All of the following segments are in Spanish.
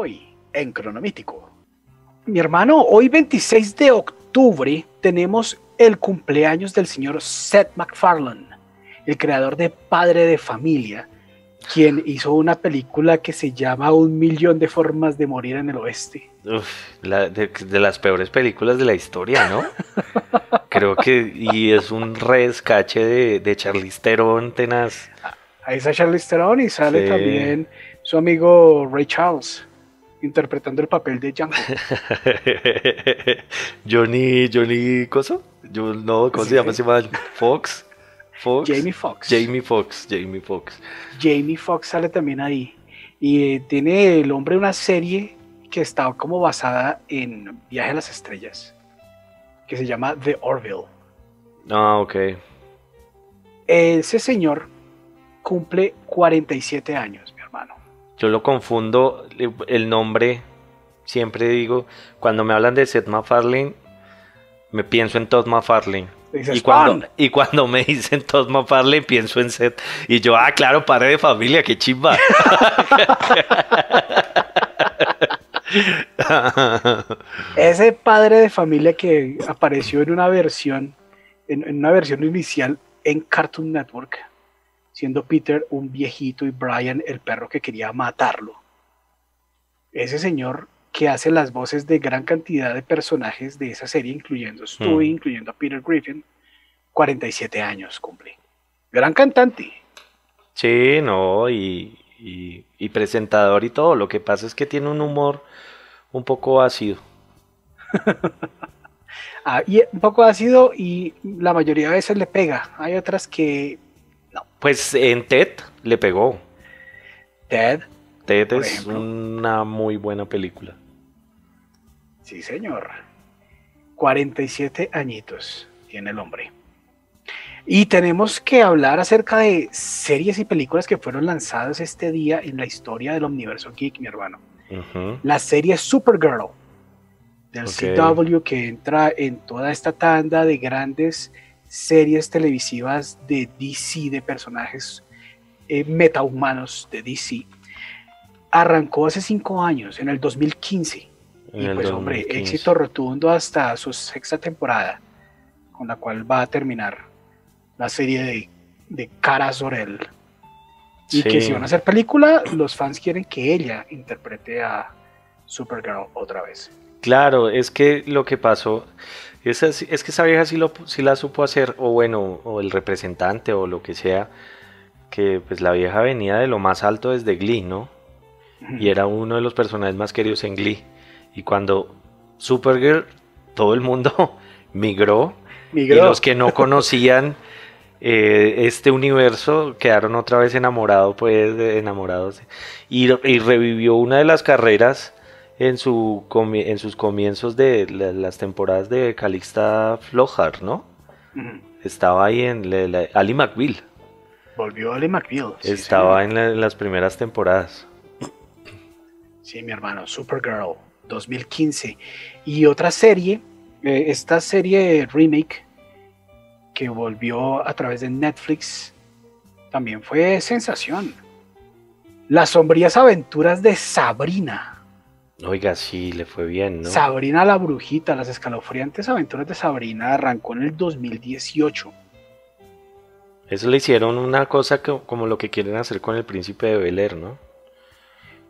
Hoy, en Cronomítico. Mi hermano, hoy 26 de octubre tenemos el cumpleaños del señor Seth MacFarlane, el creador de Padre de Familia, quien hizo una película que se llama Un millón de formas de morir en el oeste. Uf, la- de, de las peores películas de la historia, ¿no? Creo que, y es un rescache de, de Charlize Theron tenaz. Ahí está Charlize Theron y sale Sí. también su amigo Ray Charles interpretando el papel de Django. Johnny, Johnny, ¿coso? Yo, no, ¿cómo Sí, se llama? sí. Se llama Fox. Fox. Jamie Foxx. Jamie Fox, Jamie Fox. Jamie Foxx sale también ahí. Y eh, tiene el hombre una serie que está como basada en Viaje a las Estrellas, que se llama The Orville. Ah, ok. Ese señor cumple 47 años. Yo lo confundo, el nombre, siempre digo, cuando me hablan de Seth MacFarlane, me pienso en Todd MacFarlane. Y cuando, y cuando me dicen Todd MacFarlane, pienso en Seth. Y yo, ah, claro, padre de familia, qué chimba. Ese padre de familia que apareció en una versión, en, en una versión inicial en Cartoon Network, siendo Peter un viejito y Brian el perro que quería matarlo. Ese señor que hace las voces de gran cantidad de personajes de esa serie, incluyendo Stewie, Mm. incluyendo a Peter Griffin, 47 años cumple. Gran cantante. Sí, no, y, y- y presentador y todo. Lo que pasa es que tiene un humor un poco ácido. Ah, y un poco ácido y la mayoría de veces le pega. Hay otras que Pues en Ted le pegó. Ted, Ted es ejemplo. una muy buena película. Sí, señor. 47 añitos tiene el hombre. Y tenemos que hablar acerca de series y películas que fueron lanzadas este día en la historia del Omniverso Geek, mi hermano. La serie Supergirl del. CW que entra en toda esta tanda de grandes series televisivas de DC, de personajes eh, metahumanos de DC. Arrancó hace cinco años, en el 2015. En Y el pues hombre, 2015. éxito rotundo hasta su sexta temporada, con la cual va a terminar la serie de, de Cara Zorel. Y que si van a hacer película, los fans quieren que ella interprete a Supergirl otra vez. Claro, es que lo que pasó es, así- es que esa vieja sí, lo, sí la supo hacer, o bueno, o el representante o lo que sea, que pues la vieja venía de lo más alto desde Glee, ¿no? Y era uno de los personajes más queridos en Glee. Y cuando Supergirl, todo el mundo migró, Migró. y los que no conocían eh, este universo quedaron otra vez enamorados, pues enamorados. Y, y revivió una de las carreras en, su en sus comienzos de la- las temporadas de Calixta Flockhart, ¿no? Estaba ahí en la, la- Ali McBeal, Volvió Ali McBeal. sí, estaba en las primeras temporadas. Sí, mi hermano, Supergirl 2015. Y otra serie, eh, esta serie remake que volvió a través de Netflix, también fue sensación. Las sombrías aventuras de Sabrina. Oiga, sí, le fue bien, ¿no? Sabrina la brujita, las escalofriantes aventuras de Sabrina arrancó en el 2018. Eso le hicieron una cosa que- como lo que quieren hacer con el príncipe de Bel Air, ¿no?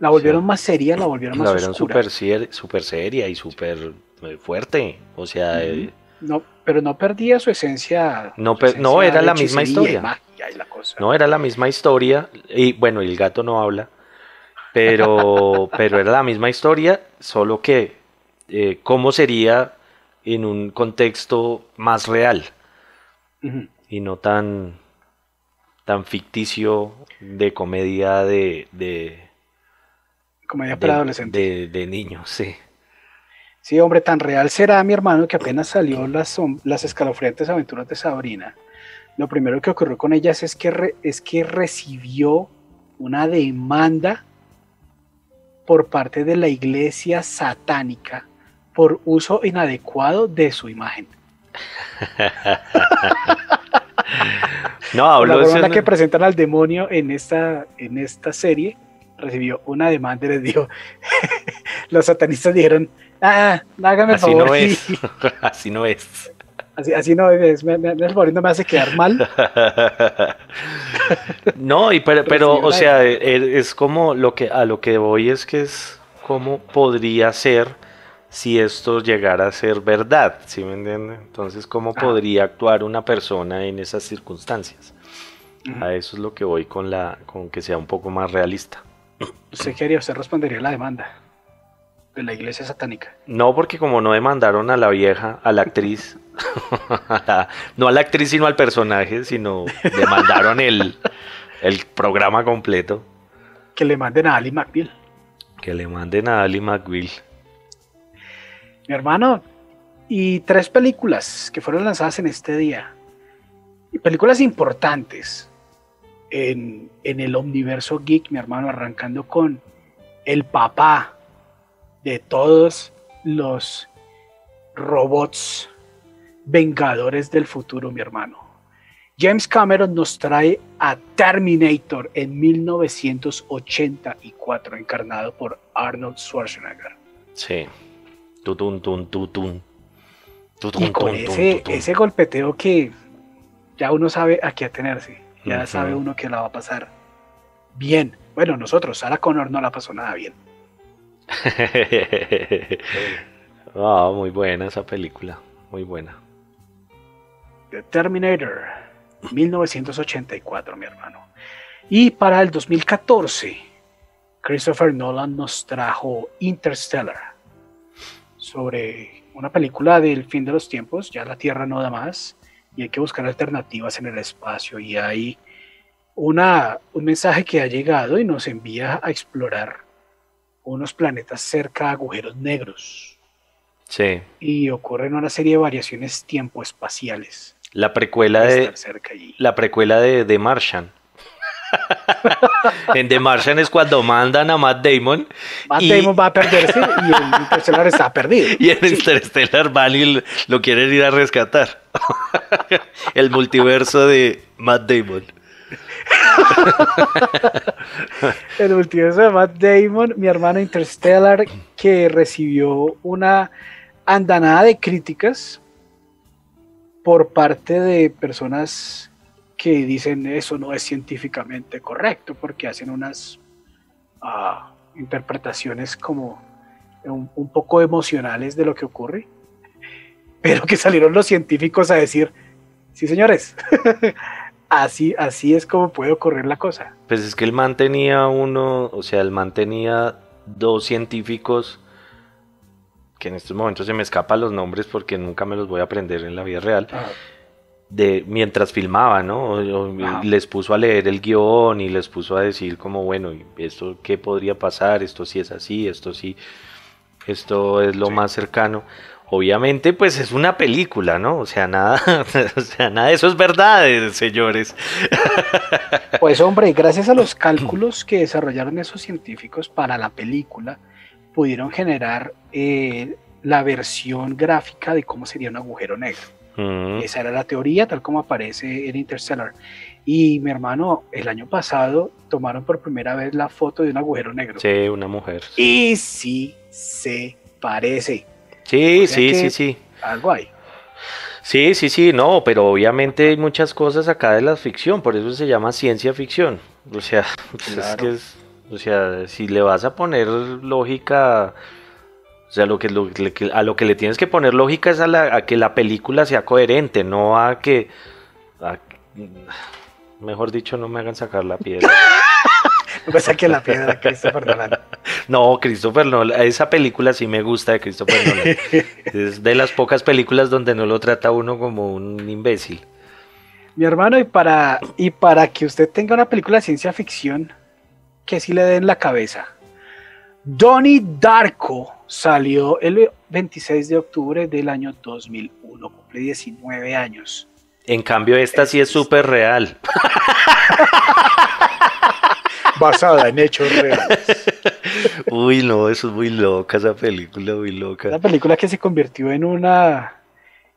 La volvieron más seria, la volvieron más La vieron oscura. súper súper seria y súper eh, fuerte. O sea, eh, No, pero no perdía su esencia. No su no, era la misma y historia. magia y la cosa. no era la misma historia. Y bueno, el gato no habla. Pero, pero era la misma historia, solo que eh, cómo sería en un contexto más real y no tan, tan ficticio de comedia de, de, Comedia de, para adolescentes. de- de niños, sí. Sí, hombre, tan real será mi hermano que apenas salió las, las escalofriantes aventuras de Sabrina. Lo primero que ocurrió con ellas es que, re- es que recibió una demanda por parte de la iglesia satánica por uso inadecuado de su imagen. No, Por la habló forma en la que presentan al demonio en esta, en esta serie recibió una demanda y les dijo, los satanistas dijeron, ah, hágame el Así favor. no es. Así no es. Así, así no es, me, me, el favor y no me hace quedar mal. No, y pero, pero sí, o sea, e- es como lo que a lo que voy es que es cómo podría ser si esto llegara a ser verdad, ¿sí me entiende? Entonces, cómo Ah. podría actuar una persona en esas circunstancias. A eso es lo que voy con la con que sea un poco más realista. ¿Usted qué haría? ¿Usted respondería a la demanda de la iglesia satánica? No, porque como no demandaron a la vieja, a la actriz, no a la actriz sino al personaje, sino demandaron el, el programa completo. Que le manden a Ali McBeal. Que le manden a Ali McBeal. Mi hermano, y tres películas que fueron lanzadas en este día. Y películas importantes en, en el omniverso geek, mi hermano, arrancando con el papá de todos los robots vengadores del futuro, mi hermano. James Cameron nos trae a Terminator en 1984, encarnado por Arnold Schwarzenegger. Sí. Tutun, tun, tutun. Tutun, Y con tun, ese, tutun. ese golpeteo que ya uno sabe a qué atenerse, ya sabe uno que la va a pasar bien. Bueno, nosotros, Sarah Connor no la pasó nada bien. Ah, muy buena esa película. Muy buena. The Terminator, 1984, mi hermano. Y para el 2014, Christopher Nolan nos trajo Interstellar, sobre una película del fin de los tiempos, ya la Tierra no da más y hay que buscar alternativas en el espacio y hay una, un mensaje que ha llegado y nos envía a explorar unos planetas cerca de agujeros negros Sí. y ocurren una serie de variaciones tiempo-espaciales. La precuela de la precuela de The Martian. en The Martian es cuando mandan a Matt Damon Matt y- Damon va a perderse y el Interstellar está perdido. y en Sí. Interstellar van y lo quieren ir a rescatar. El multiverso de Matt Damon. El multiverso de Matt Damon, mi hermano Interstellar, que recibió una andanada de críticas por parte de personas que dicen eso no es científicamente correcto porque hacen unas ah, interpretaciones como un, poco emocionales de lo que ocurre, pero que salieron los científicos a decir, sí señores, así, así es como puede ocurrir la cosa. Pues es que el man tenía uno, o sea, el man tenía dos científicos que en estos momentos se me escapan los nombres porque nunca me los voy a aprender en la vida real. de mientras filmaba, ¿no? O- o les puso a leer el guion y les puso a decir como, bueno, ¿y esto qué podría pasar, esto sí es así, esto sí, esto es lo Sí. más cercano. Obviamente, pues es una película, ¿no? O sea, nada, o sea, nada de eso es verdad, eh, señores. Pues hombre, gracias a los cálculos que desarrollaron esos científicos para la película, pudieron generar eh, la versión gráfica de cómo sería un agujero negro. Mm, Esa era la teoría, tal como aparece en Interstellar. Y mi hermano, el año pasado tomaron por primera vez la foto de un agujero negro. sí, una mujer. Y sí se parece. Sí, o sea sí, sí, sí. Algo hay. Sí, sí, sí, no, pero obviamente hay muchas cosas acá de la ficción, por eso se llama ciencia ficción. O sea, pues es Claro. que es, o sea, si le vas a poner lógica, o sea, lo que, lo a lo que le tienes que poner lógica es a, la- a que la película sea coherente, no a que, a- mejor dicho, no me hagan sacar la piedra. No me saque la piedra, Christopher Nolan. No, Christopher Nolan, esa película sí me gusta de Christopher Nolan. Es de las pocas películas donde no lo trata uno como un imbécil. Mi hermano, y para, y para que usted tenga una película de ciencia ficción que sí le den la cabeza. Donnie Darko salió el 26 de octubre del año 2001, cumple 19 años. En cambio, esta sí es súper real. Basada en hechos reales. Uy, no, eso es muy loca esa película, muy Una loca. película que se convirtió en una,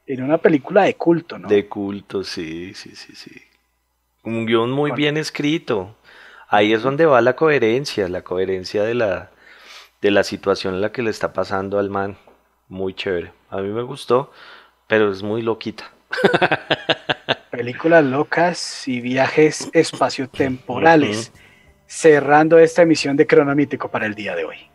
en una película de culto, ¿no? De culto, sí, sí, sí, sí. Un guion muy bien escrito. Ahí es donde va la coherencia, la coherencia de la, de la situación en la que le está pasando al man. Muy chévere. A mí me gustó, pero es muy loquita. Películas locas y viajes espaciotemporales. Cerrando esta emisión de Cronomítico para el día de hoy.